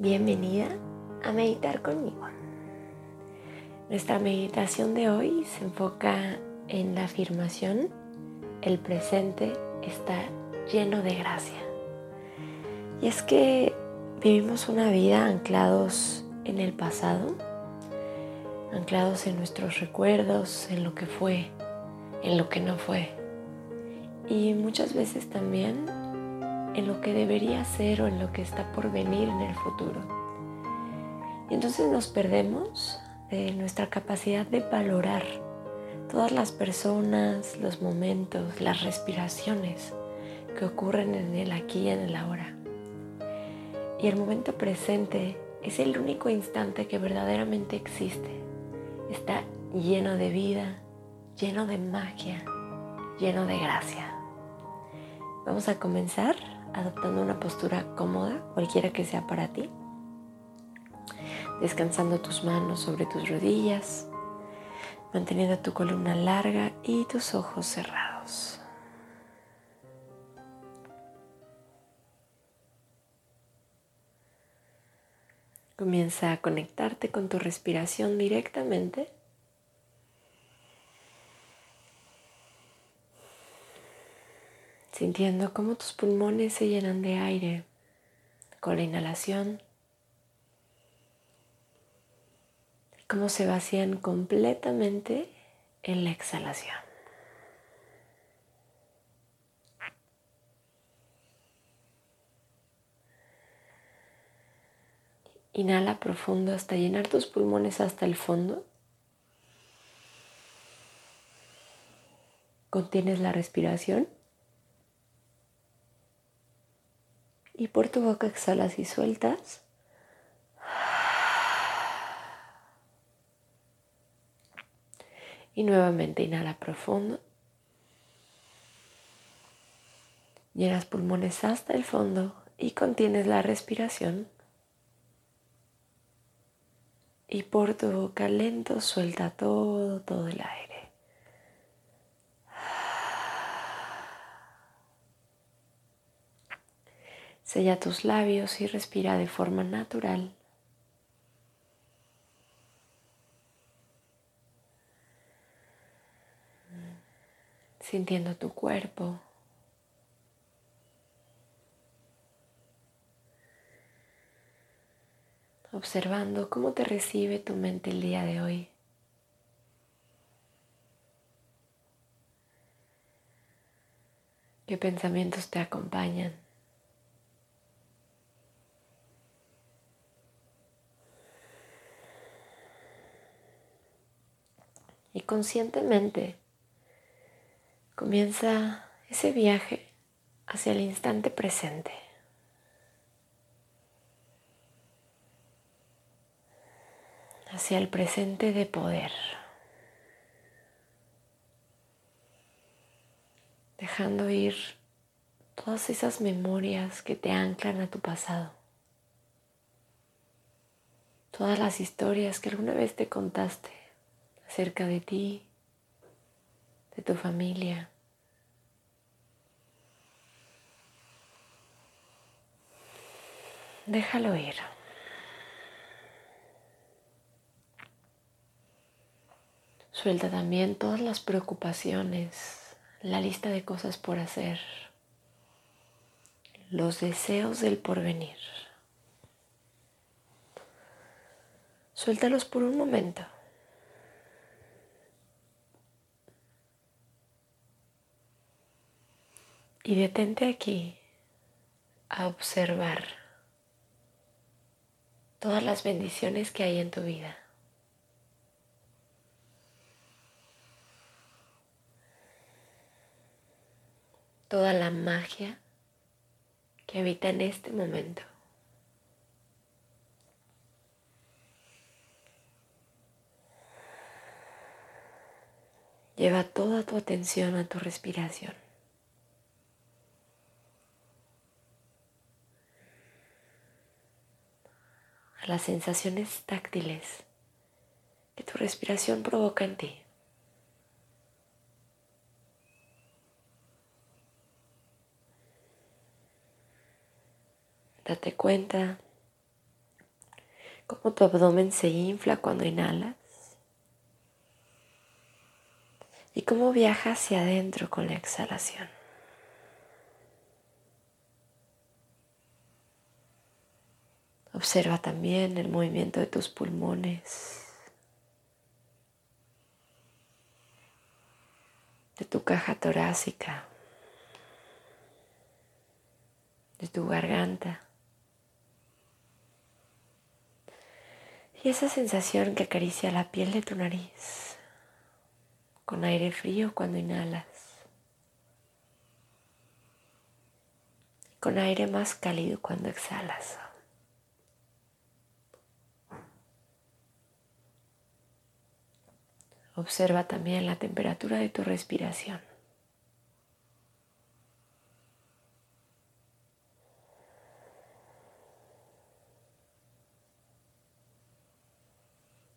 Bienvenida a meditar conmigo. Nuestra meditación de hoy se enfoca en la afirmación, el presente está lleno de gracia. Y es que vivimos una vida anclados en el pasado, anclados en nuestros recuerdos, en lo que fue, en lo que no fue. Y muchas veces también en lo que debería ser o en lo que está por venir en el futuro. Y entonces nos perdemos de nuestra capacidad de valorar todas las personas, los momentos, las respiraciones que ocurren en el aquí y en el ahora. Y el momento presente es el único instante que verdaderamente existe. Está lleno de vida, lleno de magia, lleno de gracia. Vamos a comenzar adoptando una postura cómoda, cualquiera que sea para ti. Descansando tus manos sobre tus rodillas, manteniendo tu columna larga y tus ojos cerrados. Comienza a conectarte con tu respiración directamente sintiendo cómo tus pulmones se llenan de aire con la inhalación, cómo se vacían completamente en la exhalación. Inhala profundo hasta llenar tus pulmones hasta el fondo. Contienes la respiración. Y por tu boca exhalas y sueltas. Y nuevamente inhala profundo. Llenas pulmones hasta el fondo y contienes la respiración. Y por tu boca lento suelta todo, todo el aire. Sella tus labios y respira de forma natural. Sintiendo tu cuerpo. Observando cómo te recibe tu mente el día de hoy. ¿Qué pensamientos te acompañan? Y conscientemente comienza ese viaje hacia el instante presente. hacia el presente de poder, dejando ir todas esas memorias que te anclan a tu pasado, todas las historias que alguna vez te contaste cerca de ti, de tu familia. Déjalo ir. Suelta también todas las preocupaciones, la lista de cosas por hacer, los deseos del porvenir. Suéltalos por un momento. Y detente aquí a observar todas las bendiciones que hay en tu vida. Toda la magia que habita en este momento. Lleva toda tu atención a tu respiración. Las sensaciones táctiles que tu respiración provoca en ti. Date cuenta cómo tu abdomen se infla cuando inhalas y cómo viaja hacia adentro con la exhalación. Observa también el movimiento de tus pulmones, de tu caja torácica, de tu garganta. Y esa sensación que acaricia la piel de tu nariz con aire frío cuando inhalas. con aire más cálido cuando exhalas. Observa también la temperatura de tu respiración.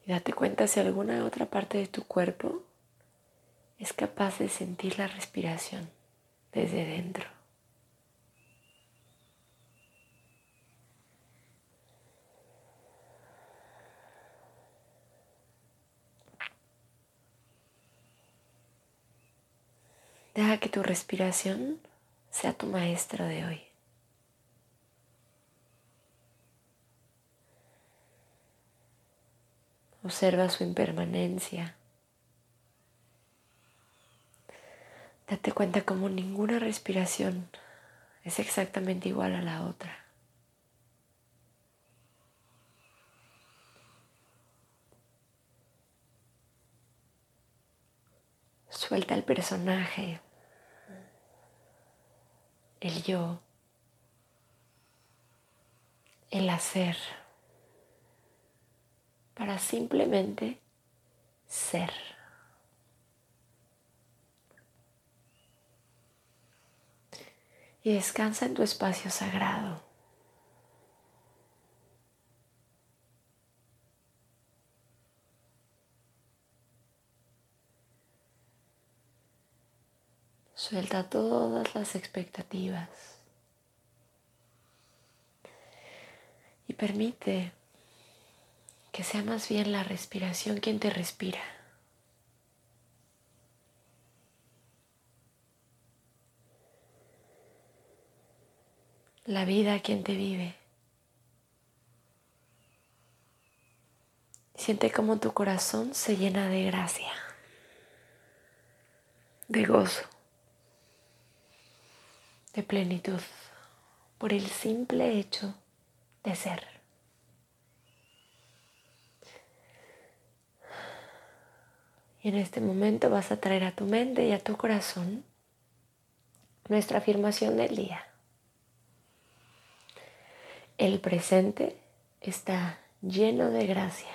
Y date cuenta si alguna otra parte de tu cuerpo es capaz de sentir la respiración desde dentro. Deja que tu respiración sea tu maestro de hoy. Observa su impermanencia. Date cuenta como ninguna respiración es exactamente igual a la otra. Suelta el personaje, el yo, el hacer, para simplemente ser. Y descansa en tu espacio sagrado. Suelta todas las expectativas. Y permite que sea más bien la respiración quien te respira. La vida quien te vive. Siente como tu corazón se llena de gracia, de gozo de plenitud por el simple hecho de ser. Y en este momento vas a traer a tu mente y a tu corazón nuestra afirmación del día. El presente está lleno de gracia.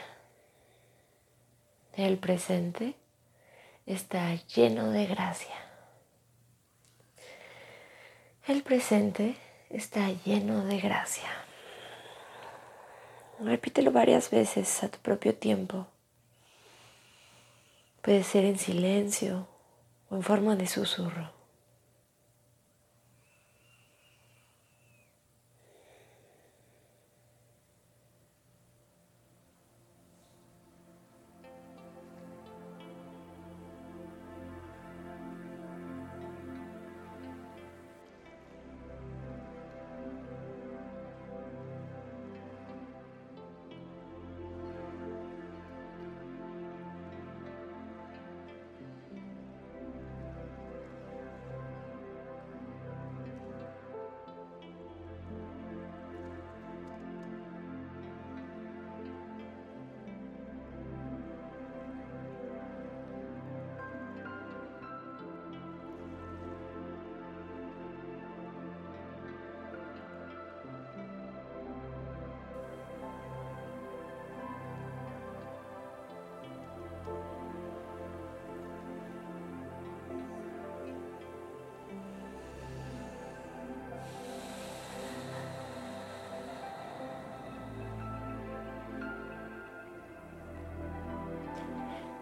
El presente está lleno de gracia. El presente está lleno de gracia. Repítelo varias veces a tu propio tiempo. Puede ser en silencio o en forma de susurro.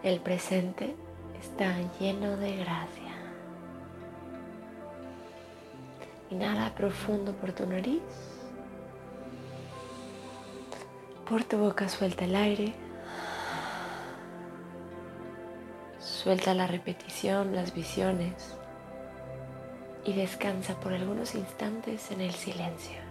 El presente está lleno de gracia. Inhala profundo por tu nariz. Por tu boca suelta el aire. Suelta la repetición, las visiones y descansa por algunos instantes en el silencio.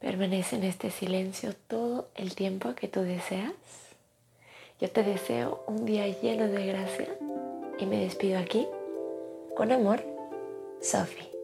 Permanece en este silencio todo el tiempo que tú deseas. Yo te deseo un día lleno de gracia y me despido aquí. Con amor, Sophie.